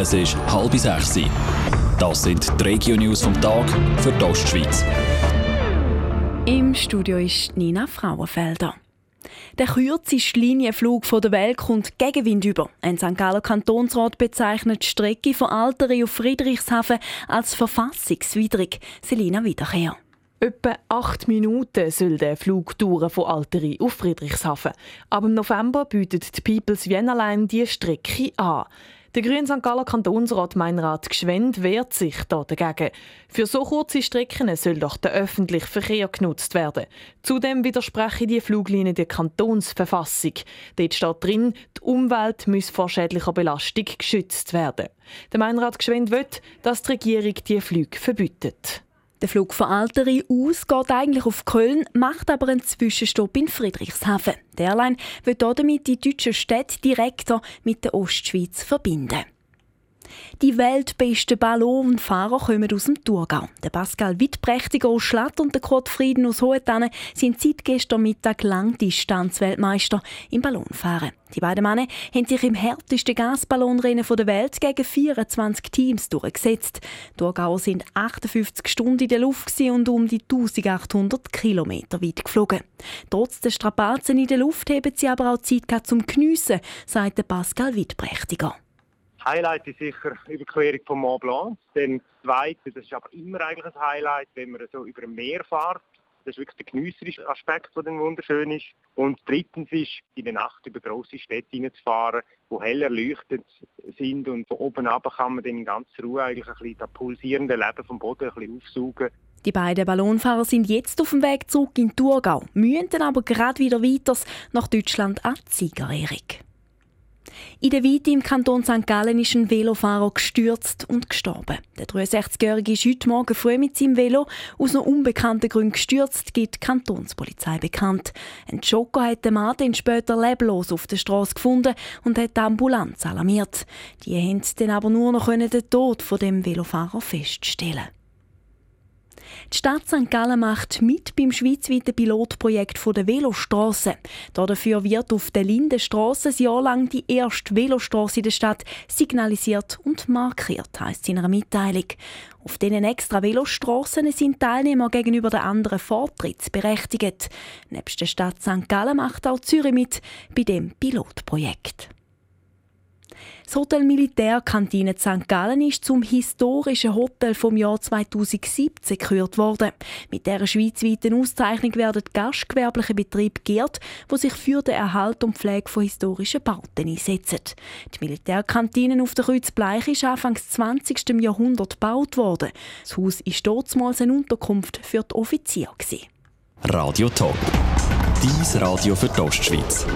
Es ist halb sechs. Das sind die Regio-News vom Tag für die Ostschweiz. Im Studio ist Nina Frauenfelder. Der kürzeste Linienflug der Welt kommt Gegenwind über. Ein St. Galler Kantonsrat bezeichnet die Strecke von Alteri auf Friedrichshafen als verfassungswidrig. Selina Wiederkehr. Etwa acht Minuten soll der Flug dauern von Alteri auf Friedrichshafen. Aber im November bietet die People's Vienna Line die Strecke an. Der Grüne St. Galler Kantonsrat Meinrad Gschwend wehrt sich da dagegen. Für so kurze Strecken soll doch der öffentliche Verkehr genutzt werden. Zudem widerspreche die Fluglinie der Kantonsverfassung. Dort steht drin, die Umwelt muss vor schädlicher Belastung geschützt werden. Der Meinrad Gschwend will, dass die Regierung die Flüge verbietet. Der Flug von Alteri aus geht eigentlich auf Köln, macht aber einen Zwischenstopp in Friedrichshafen. Der Airline wird damit die deutschen Städte direkter mit der Ostschweiz verbinden. Die weltbesten Ballonfahrer kommen aus dem Thurgau. Der Pascal Wittprächtiger aus Schlatt und der Kurt Frieden aus Hohentanne sind seit gestern Mittag Langdistanzweltmeister im Ballonfahren. Die beiden Männer haben sich im härtesten Gasballonrennen der Welt gegen 24 Teams durchgesetzt. Die Thurgauer sind 58 Stunden in der Luft und um die 1800 Kilometer weit geflogen. Trotz der Strapazen in der Luft haben sie aber auch Zeit zum Geniessen, sagt Pascal Wittprächtiger. Highlight ist sicher die Überquerung vom Mont Blanc. Dann zweite, das ist aber immer eigentlich ein Highlight, wenn man so über ein Meer fährt. Das ist wirklich der genießerische Aspekt, der dann wunderschön ist. Und drittens ist, in der Nacht über grosse Städte hineinzufahren, die hell erleuchtet sind. Und von oben ab kann man dann in ganzer Ruhe eigentlich ein bisschen das pulsierende Leben vom Boden ein bisschen aufsaugen. Die beiden Ballonfahrer sind jetzt auf dem Weg zurück in Thurgau, müssen dann aber gerade wieder weiter nach Deutschland an die Siegerehrung. In der Weite im Kanton St. Gallen ist ein Velofahrer gestürzt und gestorben. Der 63-Jährige ist heute Morgen früh mit seinem Velo aus noch unbekannten Gründen gestürzt, gibt die Kantonspolizei bekannt. Ein Jogger hat den Mann dann später leblos auf der Straße gefunden und hat die Ambulanz alarmiert. Die haben dann aber nur noch den Tod von dem Velofahrer feststellen. Die Stadt St. Gallen macht mit beim schweizweiten Pilotprojekt der Velostrasse. Dafür wird auf der Lindenstrasse ein Jahr lang die erste Velostrasse in der Stadt signalisiert und markiert, heisst in einer Mitteilung. Auf diesen extra Velostrassen sind Teilnehmer gegenüber den anderen vortrittsberechtigt. Nebst der Stadt St. Gallen macht auch Zürich mit bei dem Pilotprojekt. Das Hotel Militärkantine St. Gallen ist zum historischen Hotel vom Jahr 2017 gekürt worden. Mit dieser schweizweiten Auszeichnung werden gastgewerbliche Betriebe geehrt, die sich für den Erhalt und Pflege von historischen Bauten einsetzen. Die Militärkantine auf der Kreuzbleich ist Anfangs 20. Jahrhundert gebaut worden. Das Haus war damals eine Unterkunft für die Offiziere. Radio Top. Dies Radio für die Ostschweiz.